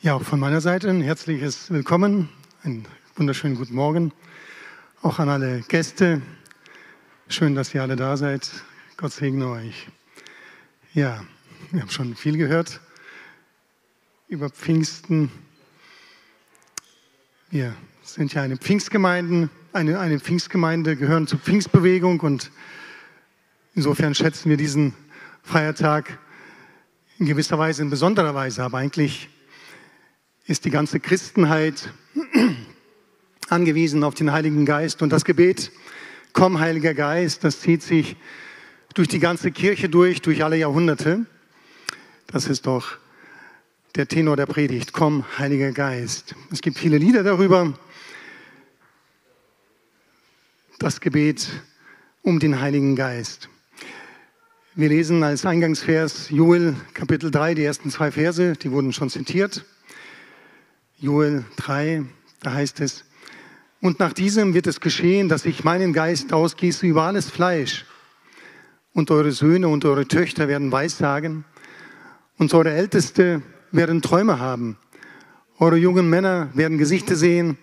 Ja, auch von meiner Seite ein herzliches Willkommen, einen wunderschönen guten Morgen. Auch an alle Gäste. Schön, dass ihr alle da seid. Gott segne euch. Ja, wir haben schon viel gehört über Pfingsten. Wir sind ja eine Pfingstgemeinde, eine, eine Pfingstgemeinde, gehören zur Pfingstbewegung und insofern schätzen wir diesen Feiertag in gewisser Weise, in besonderer Weise, aber eigentlich ist die ganze Christenheit angewiesen auf den Heiligen Geist und das Gebet, komm Heiliger Geist, das zieht sich durch die ganze Kirche durch, durch alle Jahrhunderte. Das ist doch der Tenor der Predigt, komm Heiliger Geist. Es gibt viele Lieder darüber. Das Gebet um den Heiligen Geist. Wir lesen als Eingangsvers Joel Kapitel 3, die ersten zwei Verse, die wurden schon zitiert. Joel 3, da heißt es, und nach diesem wird es geschehen, dass ich meinen Geist ausgieße über alles Fleisch. Und eure Söhne und eure Töchter werden Weissagen. Und eure Älteste werden Träume haben. Eure jungen Männer werden Gesichter sehen.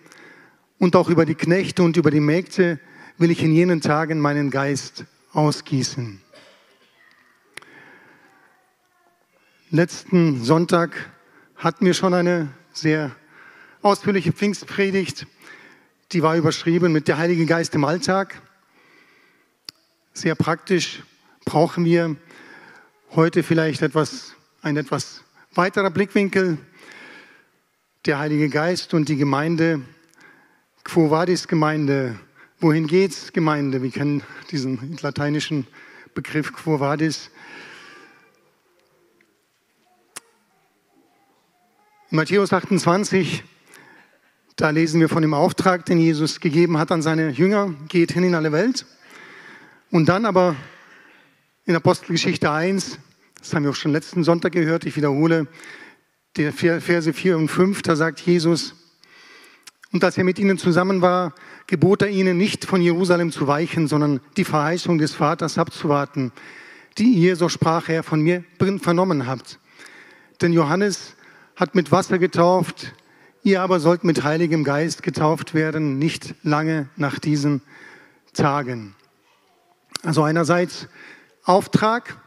Und auch über die Knechte und über die Mägde will ich in jenen Tagen meinen Geist ausgießen. Letzten Sonntag hatten wir schon eine sehr ausführliche Pfingstpredigt. Die war überschrieben mit der Heilige Geist im Alltag. Sehr praktisch brauchen wir heute vielleicht etwas, ein etwas weiterer Blickwinkel. Der Heilige Geist und die Gemeinde, Quo Vadis Gemeinde, wohin geht's Gemeinde? Wir kennen diesen lateinischen Begriff Quo Vadis. In Matthäus 28 da lesen wir von dem Auftrag, den Jesus gegeben hat an seine Jünger, geht hin in alle Welt. Und dann aber in Apostelgeschichte 1, das haben wir auch schon letzten Sonntag gehört, ich wiederhole, der Verse 4 und 5, da sagt Jesus, und als er mit ihnen zusammen war, gebot er ihnen nicht von Jerusalem zu weichen, sondern die Verheißung des Vaters abzuwarten, die ihr, so sprach er, von mir vernommen habt. Denn Johannes hat mit Wasser getauft, Ihr aber sollt mit Heiligem Geist getauft werden, nicht lange nach diesen Tagen. Also einerseits Auftrag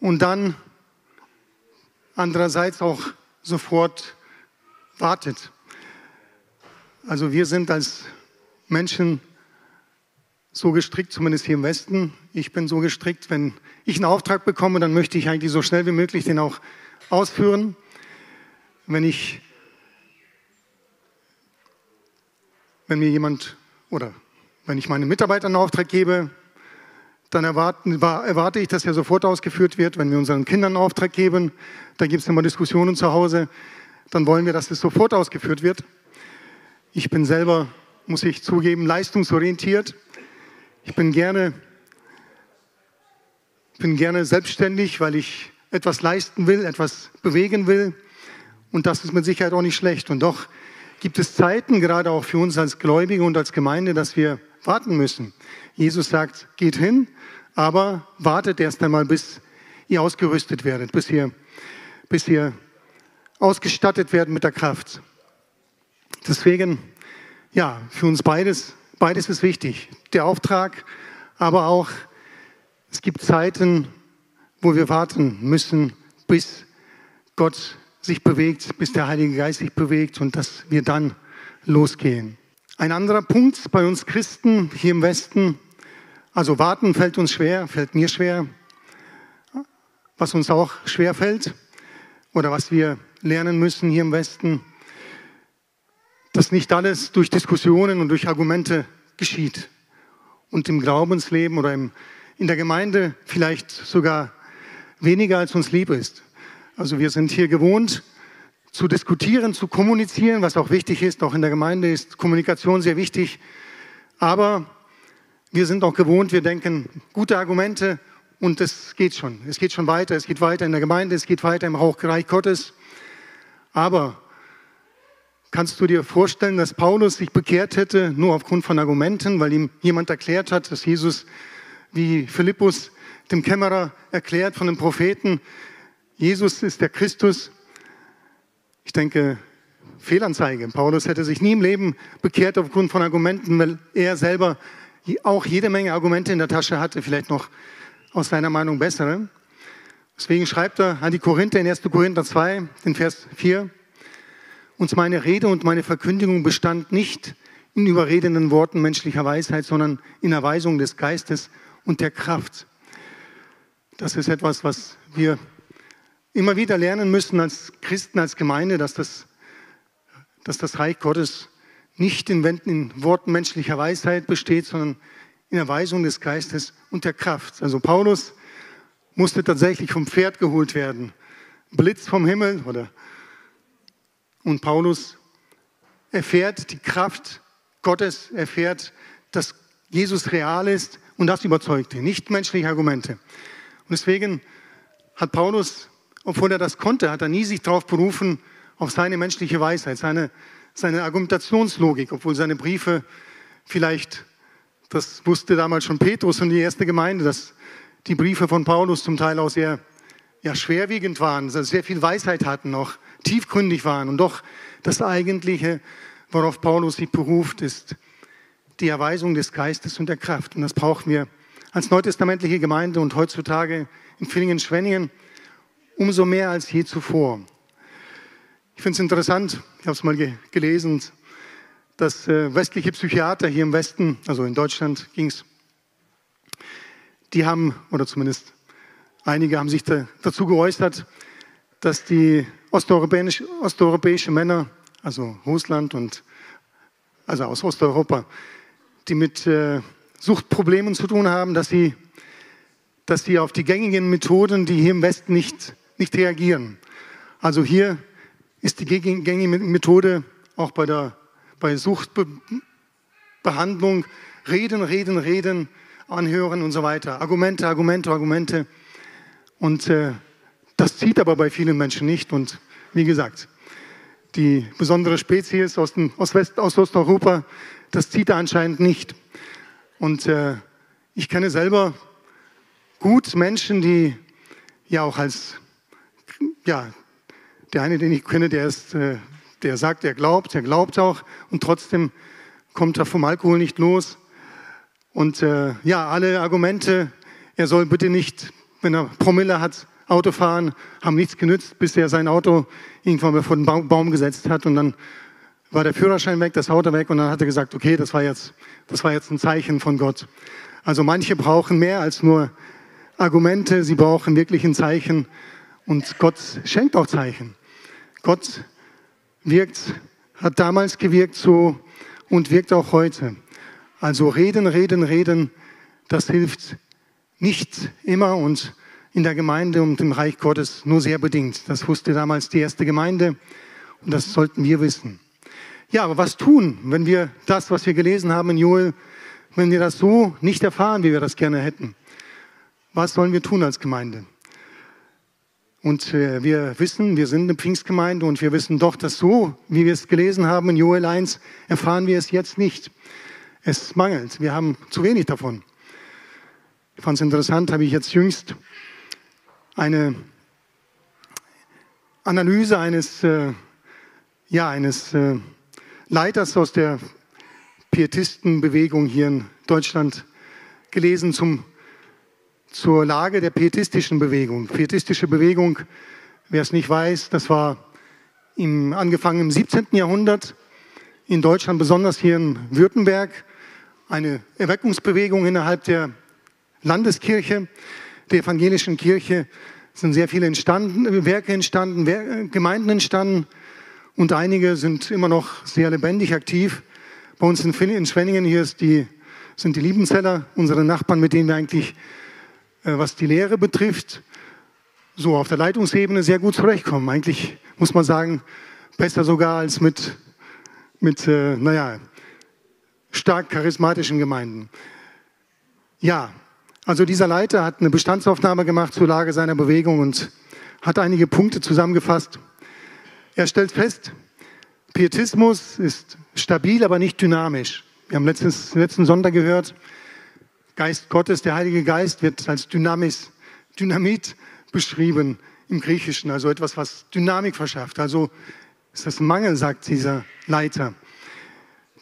und dann andererseits auch sofort wartet. Also wir sind als Menschen so gestrickt, zumindest hier im Westen. Ich bin so gestrickt, wenn ich einen Auftrag bekomme, dann möchte ich eigentlich so schnell wie möglich den auch ausführen. Wenn ich wenn mir jemand oder wenn ich meinen Mitarbeitern einen Auftrag gebe, dann erwarten, erwarte ich, dass er sofort ausgeführt wird. Wenn wir unseren Kindern einen Auftrag geben, da gibt es immer Diskussionen zu Hause, dann wollen wir, dass es sofort ausgeführt wird. Ich bin selber, muss ich zugeben, leistungsorientiert. Ich bin gerne, bin gerne selbstständig, weil ich etwas leisten will, etwas bewegen will. Und das ist mit Sicherheit auch nicht schlecht. Und doch gibt es Zeiten, gerade auch für uns als Gläubige und als Gemeinde, dass wir warten müssen. Jesus sagt, geht hin, aber wartet erst einmal, bis ihr ausgerüstet werdet, bis ihr, bis ihr ausgestattet werdet mit der Kraft. Deswegen, ja, für uns beides, beides ist wichtig. Der Auftrag, aber auch, es gibt Zeiten, wo wir warten müssen, bis Gott sich bewegt, bis der Heilige Geist sich bewegt und dass wir dann losgehen. Ein anderer Punkt bei uns Christen hier im Westen, also warten fällt uns schwer, fällt mir schwer, was uns auch schwer fällt oder was wir lernen müssen hier im Westen, dass nicht alles durch Diskussionen und durch Argumente geschieht und im Glaubensleben oder im, in der Gemeinde vielleicht sogar weniger als uns lieb ist. Also wir sind hier gewohnt zu diskutieren, zu kommunizieren, was auch wichtig ist. Auch in der Gemeinde ist Kommunikation sehr wichtig. Aber wir sind auch gewohnt, wir denken gute Argumente und es geht schon. Es geht schon weiter. Es geht weiter in der Gemeinde, es geht weiter im Reich Gottes. Aber kannst du dir vorstellen, dass Paulus sich bekehrt hätte, nur aufgrund von Argumenten, weil ihm jemand erklärt hat, dass Jesus, wie Philippus dem Kämmerer erklärt von den Propheten, Jesus ist der Christus. Ich denke, Fehlanzeige. Paulus hätte sich nie im Leben bekehrt aufgrund von Argumenten, weil er selber auch jede Menge Argumente in der Tasche hatte, vielleicht noch aus seiner Meinung bessere. Deswegen schreibt er an die Korinther in 1. Korinther 2, den Vers 4, und meine Rede und meine Verkündigung bestand nicht in überredenden Worten menschlicher Weisheit, sondern in Erweisung des Geistes und der Kraft. Das ist etwas, was wir immer wieder lernen müssen als Christen, als Gemeinde, dass das, dass das Reich Gottes nicht in, in Worten menschlicher Weisheit besteht, sondern in Erweisung des Geistes und der Kraft. Also Paulus musste tatsächlich vom Pferd geholt werden. Blitz vom Himmel oder und Paulus erfährt die Kraft Gottes, erfährt, dass Jesus real ist und das überzeugte, nicht menschliche Argumente. Und deswegen hat Paulus, obwohl er das konnte, hat er nie sich darauf berufen, auf seine menschliche Weisheit, seine, seine Argumentationslogik, obwohl seine Briefe vielleicht, das wusste damals schon Petrus und die erste Gemeinde, dass die Briefe von Paulus zum Teil auch sehr ja, schwerwiegend waren, sehr viel Weisheit hatten noch tiefgründig waren. Und doch das Eigentliche, worauf Paulus sich beruft, ist die Erweisung des Geistes und der Kraft. Und das brauchen wir als neutestamentliche Gemeinde und heutzutage in Villingen-Schwenningen umso mehr als je zuvor. Ich finde es interessant, ich habe es mal ge gelesen, dass äh, westliche Psychiater hier im Westen, also in Deutschland ging es, die haben, oder zumindest einige haben sich da, dazu geäußert, dass die osteuropäische, osteuropäische Männer, also Russland und also aus Osteuropa, die mit äh, Suchtproblemen zu tun haben, dass sie, dass sie auf die gängigen Methoden, die hier im Westen nicht, nicht reagieren. Also hier ist die gängige Methode auch bei der bei Suchtbehandlung reden, reden, reden, anhören und so weiter. Argumente, Argumente, Argumente. Und äh, das zieht aber bei vielen Menschen nicht. Und wie gesagt, die besondere Spezies aus, dem, aus, West, aus Osteuropa, das zieht anscheinend nicht. Und äh, ich kenne selber gut Menschen, die ja auch als, ja, der eine, den ich kenne, der ist, äh, der sagt, er glaubt, er glaubt auch und trotzdem kommt er vom Alkohol nicht los. Und äh, ja, alle Argumente, er soll bitte nicht, wenn er Promille hat, Autofahren haben nichts genützt, bis er sein Auto irgendwann vor den Baum gesetzt hat und dann war der Führerschein weg, das Auto weg und dann hat er gesagt, okay, das war jetzt, das war jetzt ein Zeichen von Gott. Also manche brauchen mehr als nur Argumente, sie brauchen wirklich ein Zeichen und Gott schenkt auch Zeichen. Gott wirkt, hat damals gewirkt so und wirkt auch heute. Also reden, reden, reden, das hilft nicht immer und in der Gemeinde und im Reich Gottes nur sehr bedingt. Das wusste damals die erste Gemeinde und das sollten wir wissen. Ja, aber was tun, wenn wir das, was wir gelesen haben in Joel, wenn wir das so nicht erfahren, wie wir das gerne hätten? Was sollen wir tun als Gemeinde? Und äh, wir wissen, wir sind eine Pfingstgemeinde und wir wissen doch, dass so, wie wir es gelesen haben in Joel 1, erfahren wir es jetzt nicht. Es mangelt. Wir haben zu wenig davon. Ich fand es interessant, habe ich jetzt jüngst eine Analyse eines, äh, ja, eines äh, Leiters aus der Pietistenbewegung hier in Deutschland gelesen zum, zur Lage der pietistischen Bewegung. Pietistische Bewegung, wer es nicht weiß, das war im, angefangen im 17. Jahrhundert in Deutschland, besonders hier in Württemberg, eine Erweckungsbewegung innerhalb der Landeskirche der evangelischen Kirche sind sehr viele entstanden, Werke entstanden, Gemeinden entstanden und einige sind immer noch sehr lebendig aktiv. Bei uns in, Schwenningen hier die, sind die Liebenzeller, unsere Nachbarn, mit denen wir eigentlich, was die Lehre betrifft, so auf der Leitungsebene sehr gut zurechtkommen. Eigentlich muss man sagen, besser sogar als mit, mit äh, naja, stark charismatischen Gemeinden. Ja, also dieser Leiter hat eine Bestandsaufnahme gemacht zur Lage seiner Bewegung und hat einige Punkte zusammengefasst. Er stellt fest, Pietismus ist stabil, aber nicht dynamisch. Wir haben letztens, letzten Sonntag gehört, Geist Gottes, der Heilige Geist wird als Dynamis, Dynamit beschrieben im Griechischen, also etwas, was Dynamik verschafft. Also ist das Mangel, sagt dieser Leiter.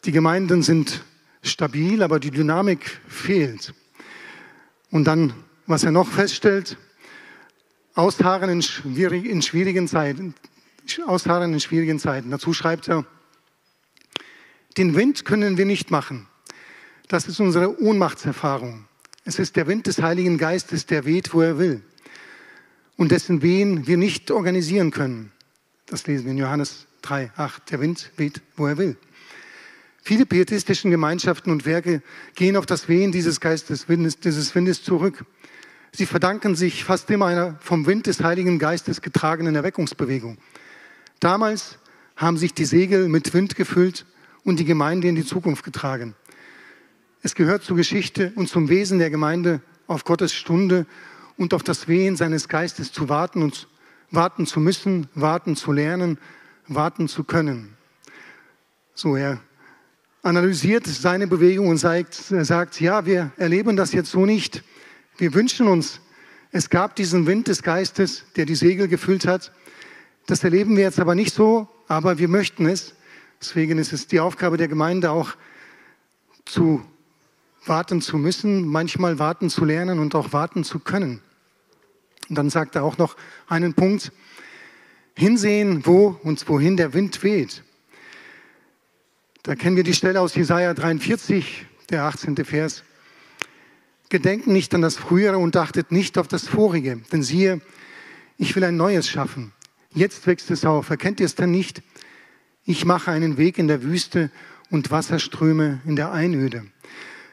Die Gemeinden sind stabil, aber die Dynamik fehlt. Und dann, was er noch feststellt, ausharren in, schwierig, in schwierigen Zeiten. Ausharren in schwierigen Zeiten. Dazu schreibt er, den Wind können wir nicht machen. Das ist unsere Ohnmachtserfahrung. Es ist der Wind des Heiligen Geistes, der weht, wo er will. Und dessen Wehen wir nicht organisieren können. Das lesen wir in Johannes 3, 8. Der Wind weht, wo er will. Viele pietistischen Gemeinschaften und Werke gehen auf das Wehen dieses Geistes, dieses Windes zurück. Sie verdanken sich fast immer einer vom Wind des Heiligen Geistes getragenen Erweckungsbewegung. Damals haben sich die Segel mit Wind gefüllt und die Gemeinde in die Zukunft getragen. Es gehört zur Geschichte und zum Wesen der Gemeinde, auf Gottes Stunde und auf das Wehen seines Geistes zu warten und warten zu müssen, warten zu lernen, warten zu können. So, er analysiert seine Bewegung und sagt, sagt, ja, wir erleben das jetzt so nicht. Wir wünschen uns, es gab diesen Wind des Geistes, der die Segel gefüllt hat. Das erleben wir jetzt aber nicht so, aber wir möchten es. Deswegen ist es die Aufgabe der Gemeinde auch zu warten zu müssen, manchmal warten zu lernen und auch warten zu können. Und dann sagt er auch noch einen Punkt, hinsehen, wo und wohin der Wind weht. Da kennen wir die Stelle aus Jesaja 43, der 18. Vers. Gedenkt nicht an das Frühere und achtet nicht auf das Vorige, denn siehe, ich will ein Neues schaffen. Jetzt wächst es auf. Erkennt ihr es denn nicht? Ich mache einen Weg in der Wüste und Wasserströme in der Einöde.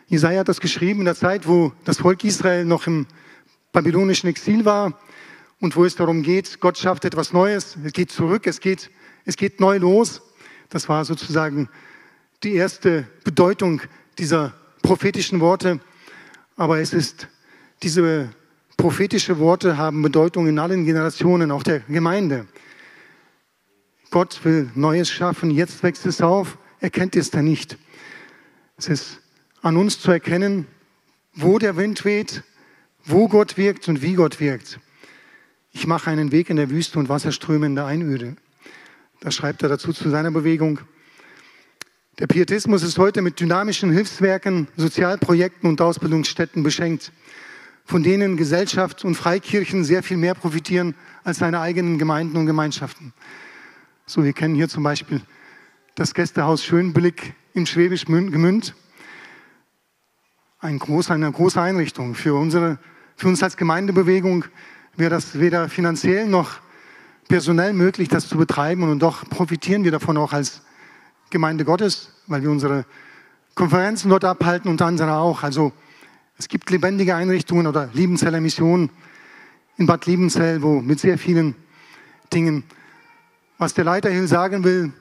Jesaja hat das geschrieben in der Zeit, wo das Volk Israel noch im babylonischen Exil war und wo es darum geht, Gott schafft etwas Neues, es geht zurück, es geht, es geht neu los. Das war sozusagen die erste Bedeutung dieser prophetischen Worte. Aber es ist, diese prophetische Worte haben Bedeutung in allen Generationen, auch der Gemeinde. Gott will Neues schaffen, jetzt wächst es auf, erkennt es da nicht. Es ist an uns zu erkennen, wo der Wind weht, wo Gott wirkt und wie Gott wirkt. Ich mache einen Weg in der Wüste und Wasserströme in der Einöde. Da schreibt er dazu zu seiner Bewegung. Der Pietismus ist heute mit dynamischen Hilfswerken, Sozialprojekten und Ausbildungsstätten beschenkt, von denen Gesellschaft und Freikirchen sehr viel mehr profitieren als seine eigenen Gemeinden und Gemeinschaften. So, wir kennen hier zum Beispiel das Gästehaus Schönblick im Schwäbisch Gemünd. Ein groß, eine große Einrichtung. Für, unsere, für uns als Gemeindebewegung wäre das weder finanziell noch personell möglich, das zu betreiben. Und doch profitieren wir davon auch als Gemeinde Gottes, weil wir unsere Konferenzen dort abhalten, unter anderem auch. Also es gibt lebendige Einrichtungen oder Liebenzeller Mission in Bad Liebenzell, wo mit sehr vielen Dingen, was der Leiter hier sagen will,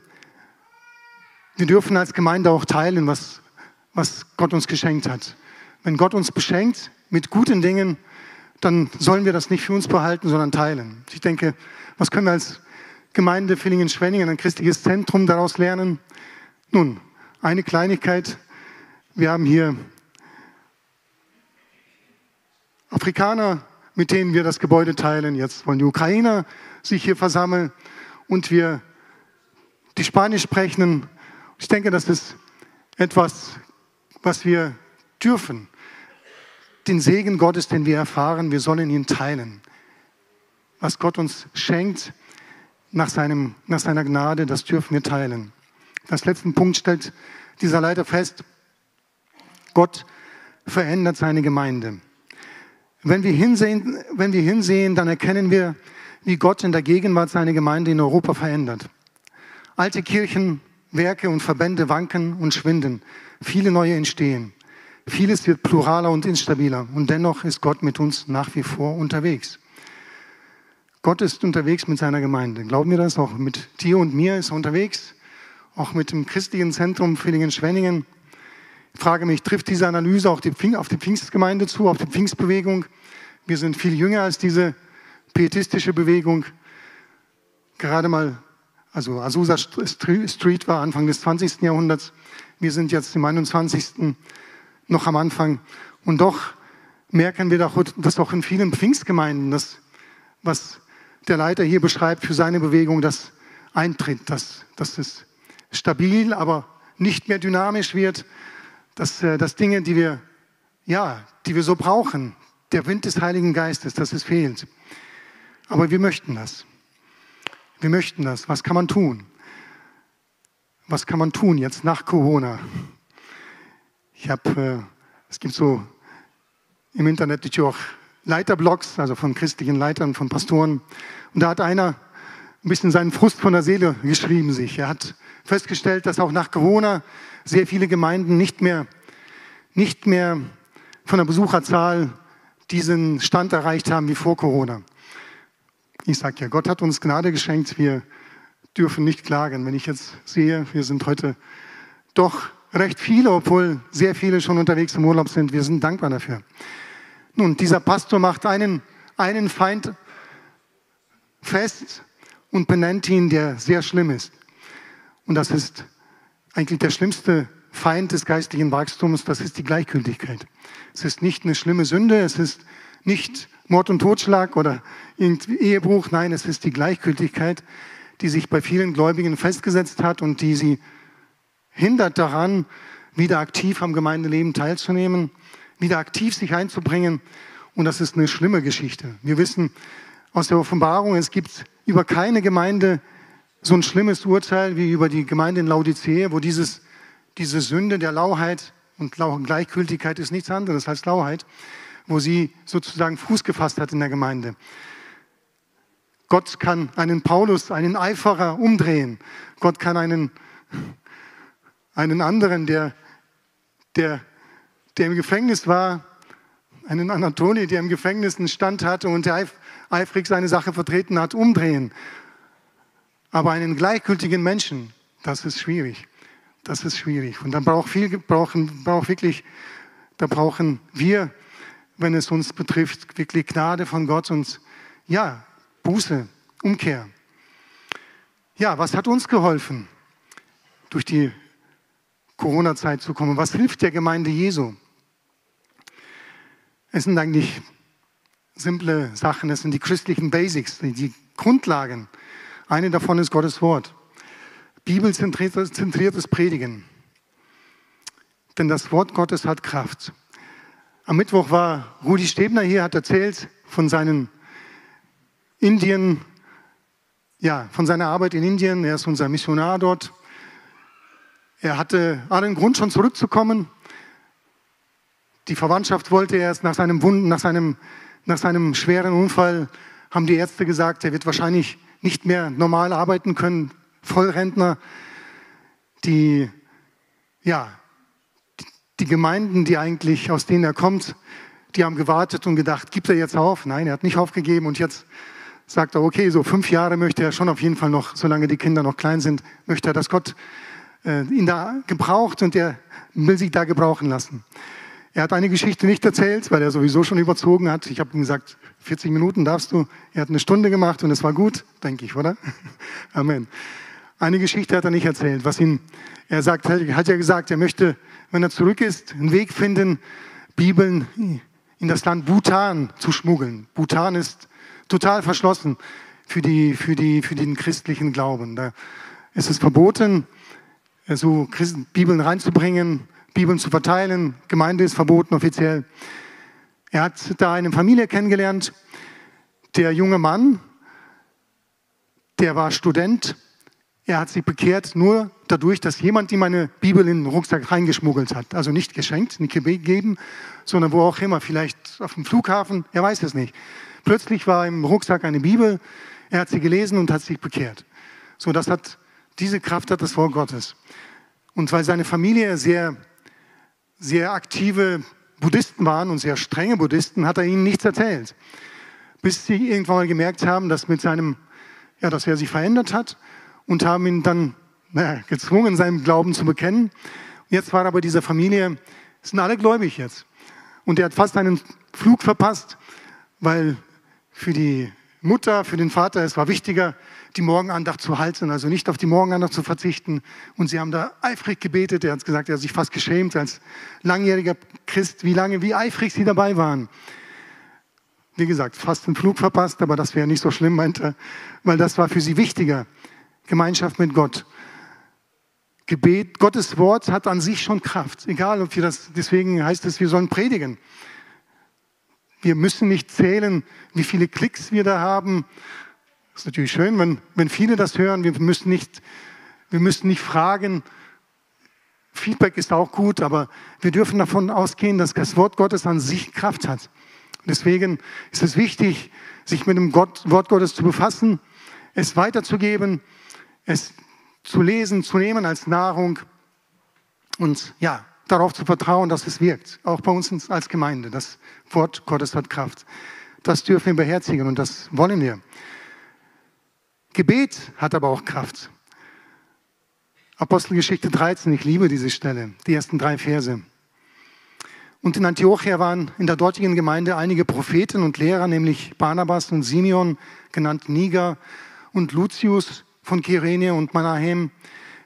wir dürfen als Gemeinde auch teilen, was, was Gott uns geschenkt hat. Wenn Gott uns beschenkt mit guten Dingen, dann sollen wir das nicht für uns behalten, sondern teilen. Ich denke, was können wir als Gemeinde Villingen-Schwenningen, ein christliches Zentrum daraus lernen? Nun, eine Kleinigkeit. Wir haben hier Afrikaner, mit denen wir das Gebäude teilen. Jetzt wollen die Ukrainer sich hier versammeln und wir die Spanisch sprechen. Ich denke, das ist etwas, was wir dürfen. Den Segen Gottes, den wir erfahren, wir sollen ihn teilen. Was Gott uns schenkt nach, seinem, nach seiner Gnade, das dürfen wir teilen. Als letzten Punkt stellt dieser Leiter fest, Gott verändert seine Gemeinde. Wenn wir, hinsehen, wenn wir hinsehen, dann erkennen wir, wie Gott in der Gegenwart seine Gemeinde in Europa verändert. Alte Kirchen, Werke und Verbände wanken und schwinden. Viele neue entstehen. Vieles wird pluraler und instabiler. Und dennoch ist Gott mit uns nach wie vor unterwegs. Gott ist unterwegs mit seiner Gemeinde. Glauben wir das? Auch mit dir und mir ist er unterwegs auch mit dem christlichen Zentrum Villingen-Schwenningen. Ich frage mich, trifft diese Analyse auch auf die Pfingstgemeinde zu, auf die Pfingstbewegung? Wir sind viel jünger als diese pietistische Bewegung. Gerade mal, also Azusa Street war Anfang des 20. Jahrhunderts. Wir sind jetzt im 21. noch am Anfang. Und doch merken wir doch, dass auch in vielen Pfingstgemeinden, das, was der Leiter hier beschreibt für seine Bewegung, dass eintritt, dass, dass es stabil, aber nicht mehr dynamisch wird, dass, äh, dass Dinge, die wir, ja, die wir so brauchen, der Wind des Heiligen Geistes, dass es fehlt. Aber wir möchten das. Wir möchten das. Was kann man tun? Was kann man tun jetzt nach Corona? Ich habe, äh, es gibt so im Internet auch Leiterblogs, also von christlichen Leitern, von Pastoren. Und da hat einer ein bisschen seinen Frust von der Seele geschrieben sich. Er hat festgestellt, dass auch nach Corona sehr viele Gemeinden nicht mehr, nicht mehr von der Besucherzahl diesen Stand erreicht haben wie vor Corona. Ich sage ja, Gott hat uns Gnade geschenkt, wir dürfen nicht klagen. Wenn ich jetzt sehe, wir sind heute doch recht viele, obwohl sehr viele schon unterwegs im Urlaub sind, wir sind dankbar dafür. Nun, dieser Pastor macht einen, einen Feind fest und benennt ihn, der sehr schlimm ist. Und das ist eigentlich der schlimmste Feind des geistlichen Wachstums, das ist die Gleichgültigkeit. Es ist nicht eine schlimme Sünde, es ist nicht Mord und Totschlag oder Ehebruch, nein, es ist die Gleichgültigkeit, die sich bei vielen Gläubigen festgesetzt hat und die sie hindert daran, wieder aktiv am Gemeindeleben teilzunehmen, wieder aktiv sich einzubringen. Und das ist eine schlimme Geschichte. Wir wissen aus der Offenbarung, es gibt über keine Gemeinde so ein schlimmes Urteil wie über die Gemeinde in Laodicea, wo dieses, diese Sünde der Lauheit und Gleichgültigkeit ist nichts anderes als Lauheit, wo sie sozusagen Fuß gefasst hat in der Gemeinde. Gott kann einen Paulus, einen Eiferer umdrehen. Gott kann einen, einen anderen, der, der, der im Gefängnis war, einen Anatoli, der im Gefängnis einen Stand hatte und der eifrig seine Sache vertreten hat, umdrehen. Aber einen gleichgültigen Menschen, das ist schwierig. Das ist schwierig. Und dann braucht viel, brauchen, braucht wirklich, da brauchen wir, wenn es uns betrifft, wirklich Gnade von Gott und ja, Buße, Umkehr. Ja, was hat uns geholfen, durch die Corona-Zeit zu kommen? Was hilft der Gemeinde Jesu? Es sind eigentlich simple Sachen, es sind die christlichen Basics, die Grundlagen. Eine davon ist Gottes Wort. Bibelzentriertes Predigen. Denn das Wort Gottes hat Kraft. Am Mittwoch war Rudi Stebner hier, hat erzählt von seinen Indien, ja, von seiner Arbeit in Indien. Er ist unser Missionar dort. Er hatte allen Grund, schon zurückzukommen. Die Verwandtschaft wollte erst nach seinem Wunden, nach seinem, nach seinem schweren Unfall, haben die Ärzte gesagt, er wird wahrscheinlich nicht mehr normal arbeiten können, Vollrentner, die, ja, die Gemeinden, die eigentlich, aus denen er kommt, die haben gewartet und gedacht, gibt er jetzt auf? Nein, er hat nicht aufgegeben und jetzt sagt er, okay, so fünf Jahre möchte er schon auf jeden Fall noch, solange die Kinder noch klein sind, möchte er, dass Gott ihn da gebraucht und er will sich da gebrauchen lassen. Er hat eine Geschichte nicht erzählt, weil er sowieso schon überzogen hat. Ich habe ihm gesagt, 40 Minuten darfst du. Er hat eine Stunde gemacht und es war gut, denke ich, oder? Amen. Eine Geschichte hat er nicht erzählt, was ihn, er sagt, hat ja gesagt, er möchte, wenn er zurück ist, einen Weg finden, Bibeln in das Land Bhutan zu schmuggeln. Bhutan ist total verschlossen für, die, für, die, für den christlichen Glauben. Da ist es verboten, so Bibeln reinzubringen, Bibeln zu verteilen. Gemeinde ist verboten offiziell. Er hat da eine Familie kennengelernt. Der junge Mann, der war Student. Er hat sich bekehrt nur dadurch, dass jemand ihm eine Bibel in den Rucksack reingeschmuggelt hat. Also nicht geschenkt, nicht gegeben, sondern wo auch immer, vielleicht auf dem Flughafen, er weiß es nicht. Plötzlich war im Rucksack eine Bibel, er hat sie gelesen und hat sich bekehrt. So, das hat, diese Kraft hat das Wort Gottes. Und weil seine Familie sehr sehr aktive Buddhisten waren und sehr strenge Buddhisten, hat er ihnen nichts erzählt. Bis sie irgendwann mal gemerkt haben, dass, mit seinem, ja, dass er sich verändert hat und haben ihn dann naja, gezwungen, seinen Glauben zu bekennen. Jetzt war aber diese Familie, sind alle gläubig jetzt. Und er hat fast einen Flug verpasst, weil für die Mutter, für den Vater, es war wichtiger, die Morgenandacht zu halten, also nicht auf die Morgenandacht zu verzichten. Und sie haben da eifrig gebetet. Er hat gesagt, er hat sich fast geschämt als langjähriger Christ, wie lange, wie eifrig sie dabei waren. Wie gesagt, fast einen Flug verpasst, aber das wäre nicht so schlimm, meinte er, weil das war für sie wichtiger. Gemeinschaft mit Gott. Gebet, Gottes Wort hat an sich schon Kraft. Egal, ob wir das, deswegen heißt es, wir sollen predigen. Wir müssen nicht zählen, wie viele Klicks wir da haben. Das ist natürlich schön, wenn, wenn viele das hören. Wir müssen nicht, wir müssen nicht fragen. Feedback ist auch gut, aber wir dürfen davon ausgehen, dass das Wort Gottes an sich Kraft hat. Deswegen ist es wichtig, sich mit dem Gott, Wort Gottes zu befassen, es weiterzugeben, es zu lesen, zu nehmen als Nahrung und ja, darauf zu vertrauen, dass es wirkt. Auch bei uns als Gemeinde. Das Wort Gottes hat Kraft. Das dürfen wir beherzigen und das wollen wir. Gebet hat aber auch Kraft. Apostelgeschichte 13, ich liebe diese Stelle, die ersten drei Verse. Und in Antiochia waren in der dortigen Gemeinde einige Propheten und Lehrer, nämlich Barnabas und Simeon, genannt Niger, und Lucius, von Kyrene und Manahem,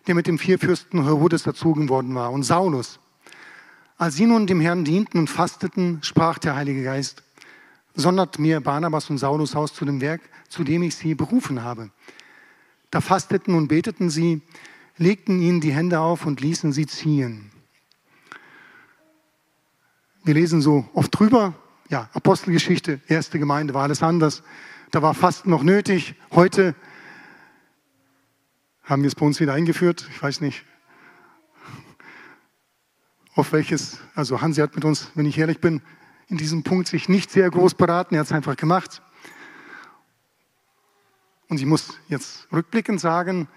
der mit dem Vierfürsten Herodes erzogen worden war, und Saulus. Als sie nun dem Herrn dienten und fasteten, sprach der Heilige Geist, sondert mir Barnabas und Saulus aus zu dem Werk, zu dem ich sie berufen habe. Da fasteten und beteten sie, legten ihnen die Hände auf und ließen sie ziehen. Wir lesen so oft drüber, ja, Apostelgeschichte, erste Gemeinde war alles anders. Da war Fasten noch nötig. Heute haben wir es bei uns wieder eingeführt. Ich weiß nicht, auf welches, also Hansi hat mit uns, wenn ich ehrlich bin, in diesem Punkt sich nicht sehr groß beraten. Er hat es einfach gemacht. Und ich muss jetzt rückblickend sagen,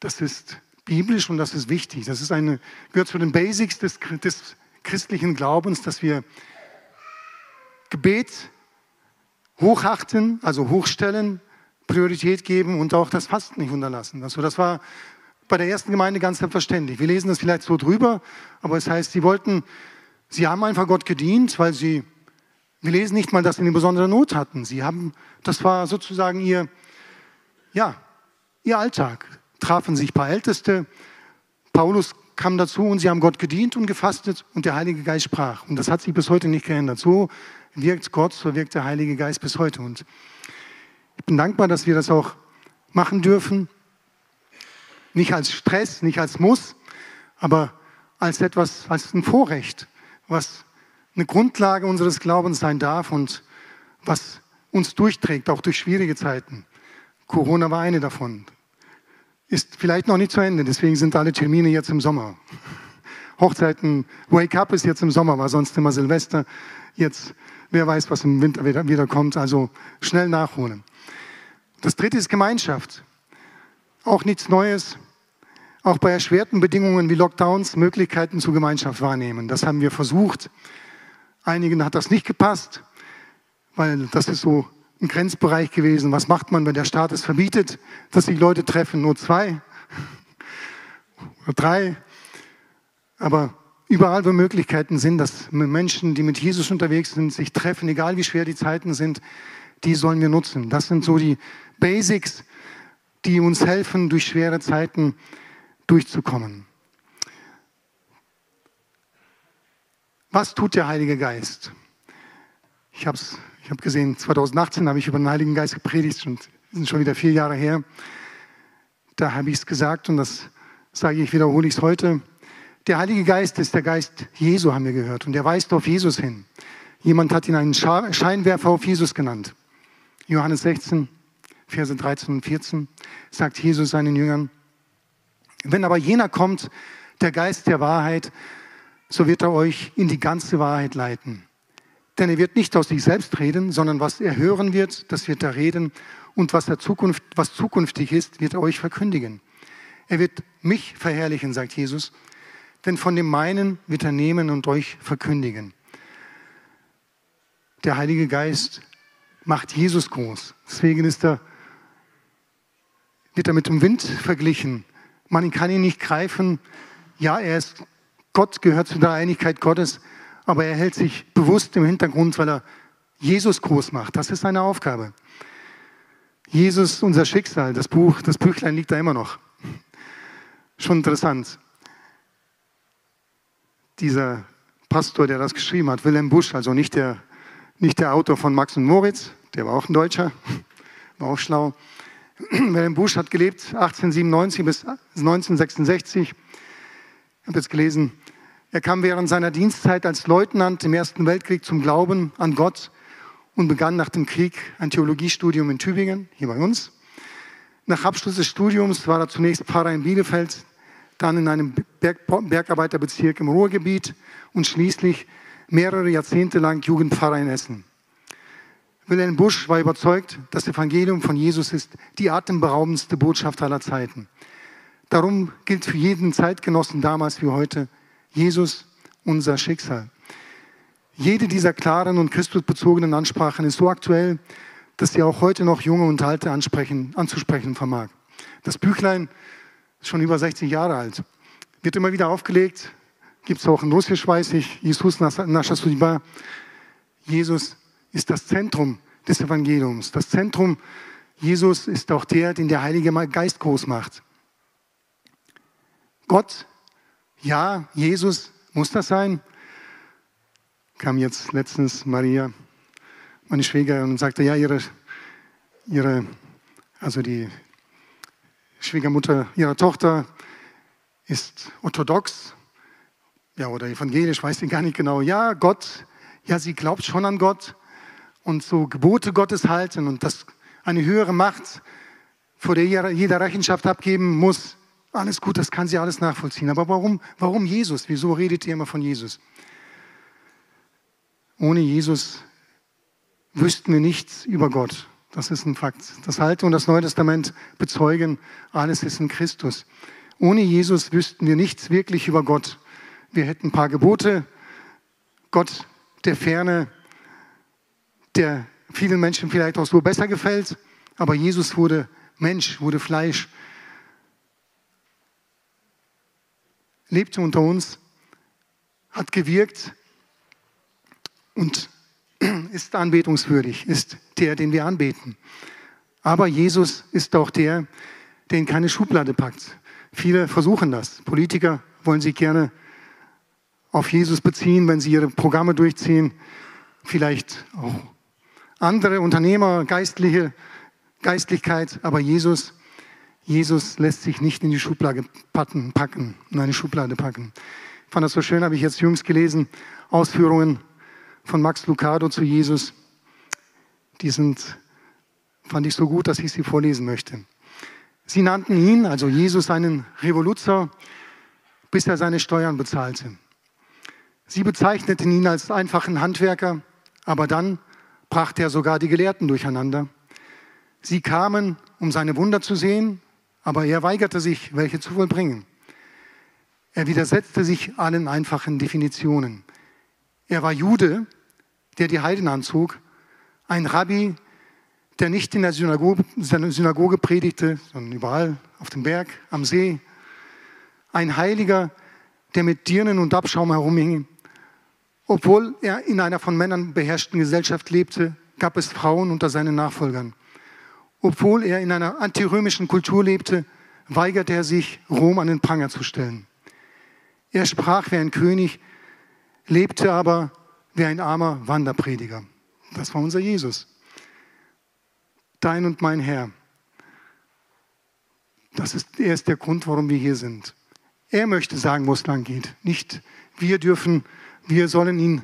das ist biblisch und das ist wichtig. Das ist eine, gehört zu den Basics des, des christlichen Glaubens, dass wir Gebet hochachten, also hochstellen, Priorität geben und auch das Fasten nicht unterlassen. Also das war bei der ersten Gemeinde ganz selbstverständlich. Wir lesen das vielleicht so drüber, aber es heißt, sie wollten, sie haben einfach Gott gedient, weil sie, wir lesen nicht mal, dass sie eine besondere Not hatten. Sie haben, das war sozusagen ihr, ja, ihr Alltag. Trafen sich ein paar Älteste. Paulus kam dazu und sie haben Gott gedient und gefastet und der Heilige Geist sprach. Und das hat sich bis heute nicht geändert. So wirkt Gott, so wirkt der Heilige Geist bis heute. Und ich bin dankbar, dass wir das auch machen dürfen. Nicht als Stress, nicht als Muss, aber als etwas, als ein Vorrecht, was eine Grundlage unseres Glaubens sein darf und was uns durchträgt, auch durch schwierige Zeiten. Corona war eine davon. Ist vielleicht noch nicht zu Ende, deswegen sind alle Termine jetzt im Sommer. Hochzeiten, Wake Up ist jetzt im Sommer, war sonst immer Silvester. Jetzt, wer weiß, was im Winter wieder, wieder kommt, also schnell nachholen. Das dritte ist Gemeinschaft. Auch nichts Neues. Auch bei erschwerten Bedingungen wie Lockdowns Möglichkeiten zur Gemeinschaft wahrnehmen. Das haben wir versucht. Einigen hat das nicht gepasst, weil das ist so ein Grenzbereich gewesen. Was macht man, wenn der Staat es verbietet, dass sich Leute treffen? Nur zwei oder drei. Aber überall, wo Möglichkeiten sind, dass Menschen, die mit Jesus unterwegs sind, sich treffen, egal wie schwer die Zeiten sind, die sollen wir nutzen. Das sind so die Basics, die uns helfen, durch schwere Zeiten durchzukommen. Was tut der Heilige Geist? Ich habe ich hab gesehen, 2018 habe ich über den Heiligen Geist gepredigt, und sind schon wieder vier Jahre her. Da habe ich es gesagt und das sage ich, wiederhole ich es heute. Der Heilige Geist ist der Geist Jesu, haben wir gehört, und er weist auf Jesus hin. Jemand hat ihn einen Scheinwerfer auf Jesus genannt. Johannes 16, Verse 13 und 14 sagt Jesus seinen Jüngern, wenn aber jener kommt, der Geist der Wahrheit, so wird er euch in die ganze Wahrheit leiten. Denn er wird nicht aus sich selbst reden, sondern was er hören wird, das wird er reden. Und was, er Zukunft, was zukünftig ist, wird er euch verkündigen. Er wird mich verherrlichen, sagt Jesus, denn von dem meinen wird er nehmen und euch verkündigen. Der Heilige Geist macht Jesus groß. Deswegen ist er, wird er mit dem Wind verglichen. Man kann ihn nicht greifen. Ja, er ist Gott, gehört zu der Einigkeit Gottes, aber er hält sich bewusst im Hintergrund, weil er Jesus groß macht. Das ist seine Aufgabe. Jesus, unser Schicksal, das Buch, das Büchlein liegt da immer noch. Schon interessant. Dieser Pastor, der das geschrieben hat, Wilhelm Busch, also nicht der nicht der Autor von Max und Moritz, der war auch ein Deutscher, war auch schlau. Wilhelm Busch hat gelebt 1897 bis 1966. Ich habe jetzt gelesen, er kam während seiner Dienstzeit als Leutnant im Ersten Weltkrieg zum Glauben an Gott und begann nach dem Krieg ein Theologiestudium in Tübingen, hier bei uns. Nach Abschluss des Studiums war er zunächst Pfarrer in Bielefeld, dann in einem Berg Bergarbeiterbezirk im Ruhrgebiet und schließlich mehrere Jahrzehnte lang Jugendpfarrer in Essen. Wilhelm Busch war überzeugt, das Evangelium von Jesus ist die atemberaubendste Botschaft aller Zeiten. Darum gilt für jeden Zeitgenossen damals wie heute Jesus unser Schicksal. Jede dieser klaren und christusbezogenen Ansprachen ist so aktuell, dass sie auch heute noch junge und alte ansprechen, anzusprechen vermag. Das Büchlein ist schon über 60 Jahre alt, wird immer wieder aufgelegt, gibt es auch in Russisch, weiß ich, Jesus Nascha Судьба. Jesus ist das Zentrum des Evangeliums. Das Zentrum Jesus ist auch der, den der Heilige Geist groß macht. Gott, ja, Jesus, muss das sein? Kam jetzt letztens Maria, meine Schwägerin, und sagte, ja, ihre, ihre, also die Schwiegermutter ihrer Tochter ist orthodox, ja, oder evangelisch, weiß ich gar nicht genau. Ja, Gott, ja, sie glaubt schon an Gott und so Gebote Gottes halten und das eine höhere Macht, vor der jeder Rechenschaft abgeben muss. Alles gut, das kann sie alles nachvollziehen. Aber warum, warum Jesus? Wieso redet ihr immer von Jesus? Ohne Jesus wüssten wir nichts über Gott. Das ist ein Fakt. Das Alte und das Neue Testament bezeugen, alles ist in Christus. Ohne Jesus wüssten wir nichts wirklich über Gott. Wir hätten ein paar Gebote. Gott der Ferne, der vielen Menschen vielleicht auch so besser gefällt. Aber Jesus wurde Mensch, wurde Fleisch, lebte unter uns, hat gewirkt und ist anbetungswürdig, ist der, den wir anbeten. Aber Jesus ist auch der, in keine Schublade packt. Viele versuchen das. Politiker wollen sich gerne auf Jesus beziehen, wenn sie ihre Programme durchziehen. Vielleicht auch andere Unternehmer, geistliche Geistlichkeit, aber Jesus, Jesus lässt sich nicht in die Schublade packen, packen, in eine Schublade packen. Ich fand das so schön, habe ich jetzt jüngst gelesen, Ausführungen von Max Lucado zu Jesus. Die sind, fand ich so gut, dass ich sie vorlesen möchte. Sie nannten ihn, also Jesus, einen Revoluzer, bis er seine Steuern bezahlte. Sie bezeichneten ihn als einfachen Handwerker, aber dann brachte er sogar die Gelehrten durcheinander. Sie kamen, um seine Wunder zu sehen, aber er weigerte sich, welche zu vollbringen. Er widersetzte sich allen einfachen Definitionen. Er war Jude, der die Heiden anzog, ein Rabbi, der nicht in der Synagoge, Synagoge predigte, sondern überall auf dem Berg, am See, ein Heiliger, der mit Dirnen und Abschaum herumhing, obwohl er in einer von Männern beherrschten Gesellschaft lebte, gab es Frauen unter seinen Nachfolgern. Obwohl er in einer antirömischen Kultur lebte, weigerte er sich, Rom an den Pranger zu stellen. Er sprach wie ein König, lebte aber wie ein armer Wanderprediger. Das war unser Jesus. Dein und mein Herr. Das ist, er ist der Grund, warum wir hier sind. Er möchte sagen, wo es lang geht. Nicht wir dürfen wir sollen ihn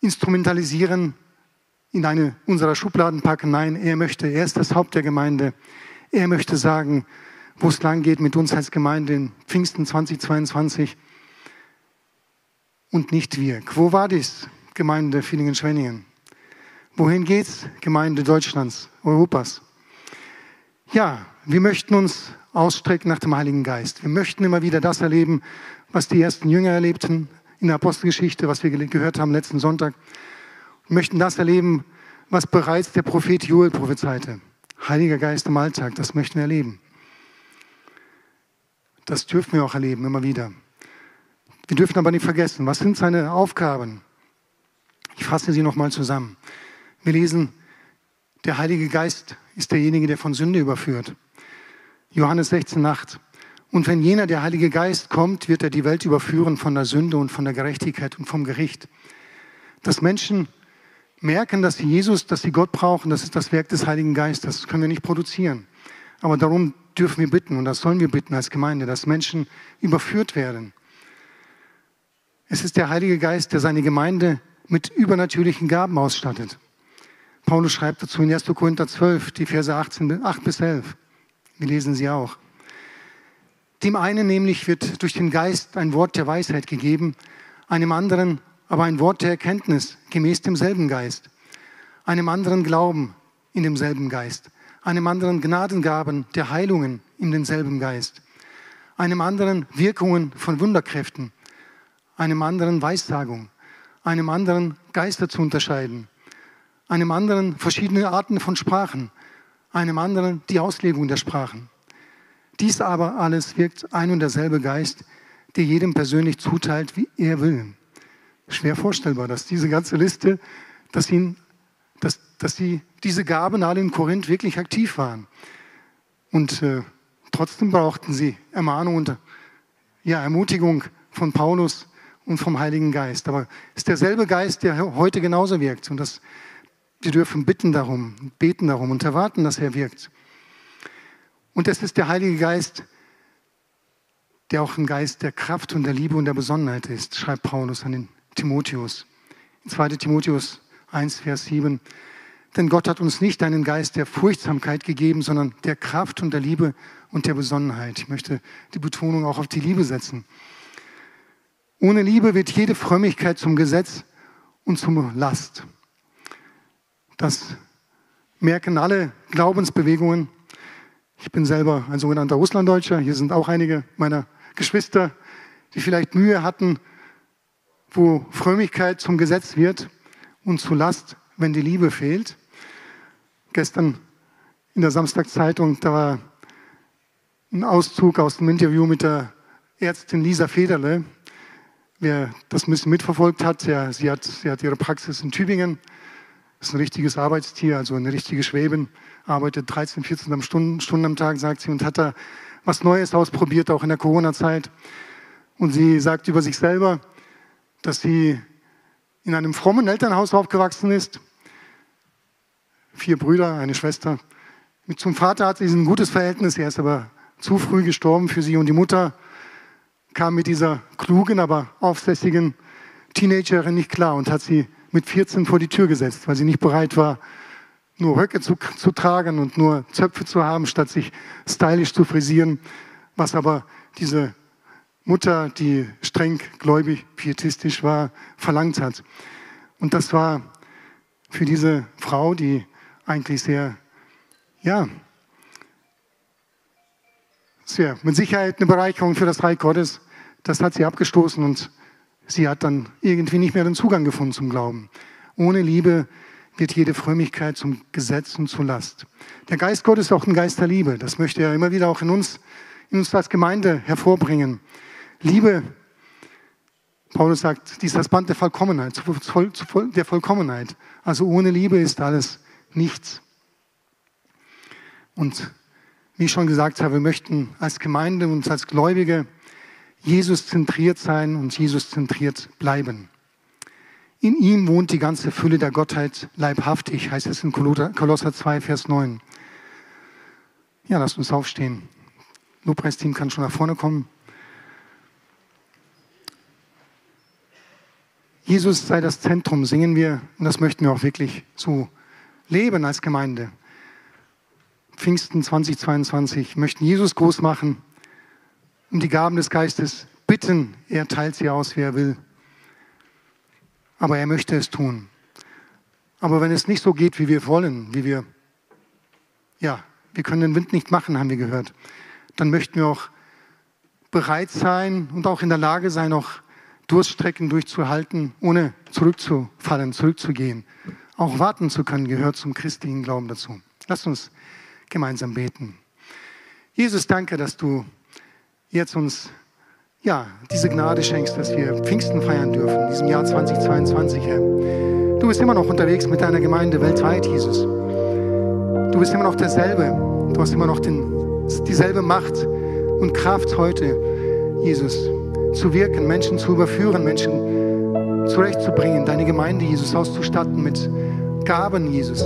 instrumentalisieren, in eine unserer Schubladen packen. Nein, er möchte, er ist das Haupt der Gemeinde. Er möchte sagen, wo es lang geht mit uns als Gemeinde in Pfingsten 2022 und nicht wir. War dies, Gemeinde Villingen-Schwenningen? Wohin geht's, Gemeinde Deutschlands, Europas? Ja, wir möchten uns ausstrecken nach dem Heiligen Geist. Wir möchten immer wieder das erleben, was die ersten Jünger erlebten in der Apostelgeschichte, was wir gehört haben letzten Sonntag. Wir möchten das erleben, was bereits der Prophet Joel prophezeite. Heiliger Geist im Alltag, das möchten wir erleben. Das dürfen wir auch erleben, immer wieder. Wir dürfen aber nicht vergessen, was sind seine Aufgaben? Ich fasse sie nochmal zusammen. Wir lesen, der Heilige Geist ist derjenige, der von Sünde überführt. Johannes 16, 8. Und wenn jener, der Heilige Geist, kommt, wird er die Welt überführen von der Sünde und von der Gerechtigkeit und vom Gericht. Dass Menschen merken, dass sie Jesus, dass sie Gott brauchen, das ist das Werk des Heiligen Geistes. Das können wir nicht produzieren. Aber darum dürfen wir bitten und das sollen wir bitten als Gemeinde, dass Menschen überführt werden. Es ist der Heilige Geist, der seine Gemeinde mit übernatürlichen Gaben ausstattet. Paulus schreibt dazu in 1. Korinther 12, die Verse 18, 8 bis 11. Wir lesen sie auch. Dem einen nämlich wird durch den Geist ein Wort der Weisheit gegeben, einem anderen aber ein Wort der Erkenntnis gemäß demselben Geist, einem anderen Glauben in demselben Geist, einem anderen Gnadengaben der Heilungen in demselben Geist, einem anderen Wirkungen von Wunderkräften, einem anderen Weissagung, einem anderen Geister zu unterscheiden, einem anderen verschiedene Arten von Sprachen, einem anderen die Auslegung der Sprachen. Dies aber alles wirkt ein und derselbe Geist, der jedem persönlich zuteilt, wie er will. Schwer vorstellbar, dass diese ganze Liste, dass, ihn, dass, dass die, diese Gaben alle in Korinth wirklich aktiv waren. Und äh, trotzdem brauchten sie Ermahnung und ja, Ermutigung von Paulus und vom Heiligen Geist. Aber es ist derselbe Geist, der heute genauso wirkt. Und das, wir dürfen bitten darum, beten darum und erwarten, dass er wirkt. Und es ist der Heilige Geist, der auch ein Geist der Kraft und der Liebe und der Besonnenheit ist, schreibt Paulus an den Timotheus. In 2 Timotheus 1, Vers 7. Denn Gott hat uns nicht einen Geist der Furchtsamkeit gegeben, sondern der Kraft und der Liebe und der Besonnenheit. Ich möchte die Betonung auch auf die Liebe setzen. Ohne Liebe wird jede Frömmigkeit zum Gesetz und zum Last. Das merken alle Glaubensbewegungen. Ich bin selber ein sogenannter Russlanddeutscher. Hier sind auch einige meiner Geschwister, die vielleicht Mühe hatten, wo Frömmigkeit zum Gesetz wird und zu Last, wenn die Liebe fehlt. Gestern in der Samstagszeitung, da war ein Auszug aus dem Interview mit der Ärztin Lisa Federle. Wer das ein bisschen mitverfolgt hat, ja, sie, hat, sie hat ihre Praxis in Tübingen. Ist ein richtiges Arbeitstier, also eine richtige Schwäbin. Arbeitet 13, 14 Stunden, Stunden am Tag, sagt sie, und hat da was Neues ausprobiert, auch in der Corona-Zeit. Und sie sagt über sich selber, dass sie in einem frommen Elternhaus aufgewachsen ist. Vier Brüder, eine Schwester. Mit zum Vater hat sie ein gutes Verhältnis, er ist aber zu früh gestorben für sie und die Mutter kam mit dieser klugen, aber aufsässigen Teenagerin nicht klar und hat sie mit 14 vor die Tür gesetzt, weil sie nicht bereit war, nur Röcke zu, zu tragen und nur Zöpfe zu haben, statt sich stylisch zu frisieren, was aber diese Mutter, die streng gläubig, pietistisch war, verlangt hat. Und das war für diese Frau, die eigentlich sehr, ja, sehr mit Sicherheit eine Bereicherung für das Reich Gottes, das hat sie abgestoßen und sie hat dann irgendwie nicht mehr den Zugang gefunden zum Glauben. Ohne Liebe wird jede Frömmigkeit zum Gesetz und zur Last. Der Geist Gottes ist auch ein Geist der Liebe. Das möchte er immer wieder auch in uns, in uns als Gemeinde hervorbringen. Liebe, Paulus sagt, dies ist das Band der Vollkommenheit, der Vollkommenheit. Also ohne Liebe ist alles nichts. Und wie ich schon gesagt habe, wir möchten als Gemeinde und als Gläubige Jesus zentriert sein und Jesus zentriert bleiben. In ihm wohnt die ganze Fülle der Gottheit leibhaftig, heißt es in Kolosser 2, Vers 9. Ja, lasst uns aufstehen. Lobpreisteam kann schon nach vorne kommen. Jesus sei das Zentrum, singen wir. Und das möchten wir auch wirklich so leben als Gemeinde. Pfingsten 2022 möchten Jesus groß machen und die Gaben des Geistes bitten. Er teilt sie aus, wie er will. Aber er möchte es tun. Aber wenn es nicht so geht, wie wir wollen, wie wir, ja, wir können den Wind nicht machen, haben wir gehört, dann möchten wir auch bereit sein und auch in der Lage sein, auch Durststrecken durchzuhalten, ohne zurückzufallen, zurückzugehen. Auch warten zu können, gehört zum christlichen Glauben dazu. Lass uns gemeinsam beten. Jesus, danke, dass du jetzt uns ja, diese Gnade schenkst, dass wir Pfingsten feiern dürfen, in diesem Jahr 2022, Herr. Du bist immer noch unterwegs mit deiner Gemeinde weltweit, Jesus. Du bist immer noch derselbe. Du hast immer noch den, dieselbe Macht und Kraft heute, Jesus zu wirken, Menschen zu überführen, Menschen zurechtzubringen, deine Gemeinde, Jesus, auszustatten mit Gaben, Jesus.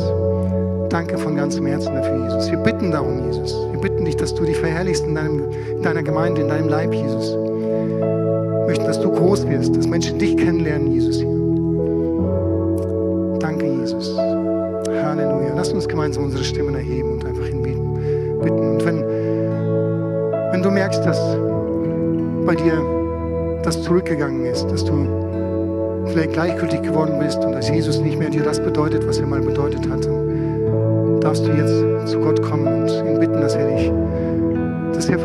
Danke von ganzem Herzen dafür, Jesus. Wir bitten darum, Jesus. Wir bitten dich, dass du dich verherrlichst in, deinem, in deiner Gemeinde, in deinem Leib, Jesus. Wir möchten, dass du groß wirst, dass Menschen dich kennenlernen, Jesus. Danke, Jesus. Halleluja. Lass uns gemeinsam unsere Stimmen erheben und einfach hinbeten. Bitten. Und wenn, wenn du merkst, dass bei dir das zurückgegangen ist, dass du vielleicht gleichgültig geworden bist und dass Jesus nicht mehr dir das bedeutet, was er mal bedeutet hat, darfst du jetzt zu Gott kommen und ihn bitten, dass er dich, dass er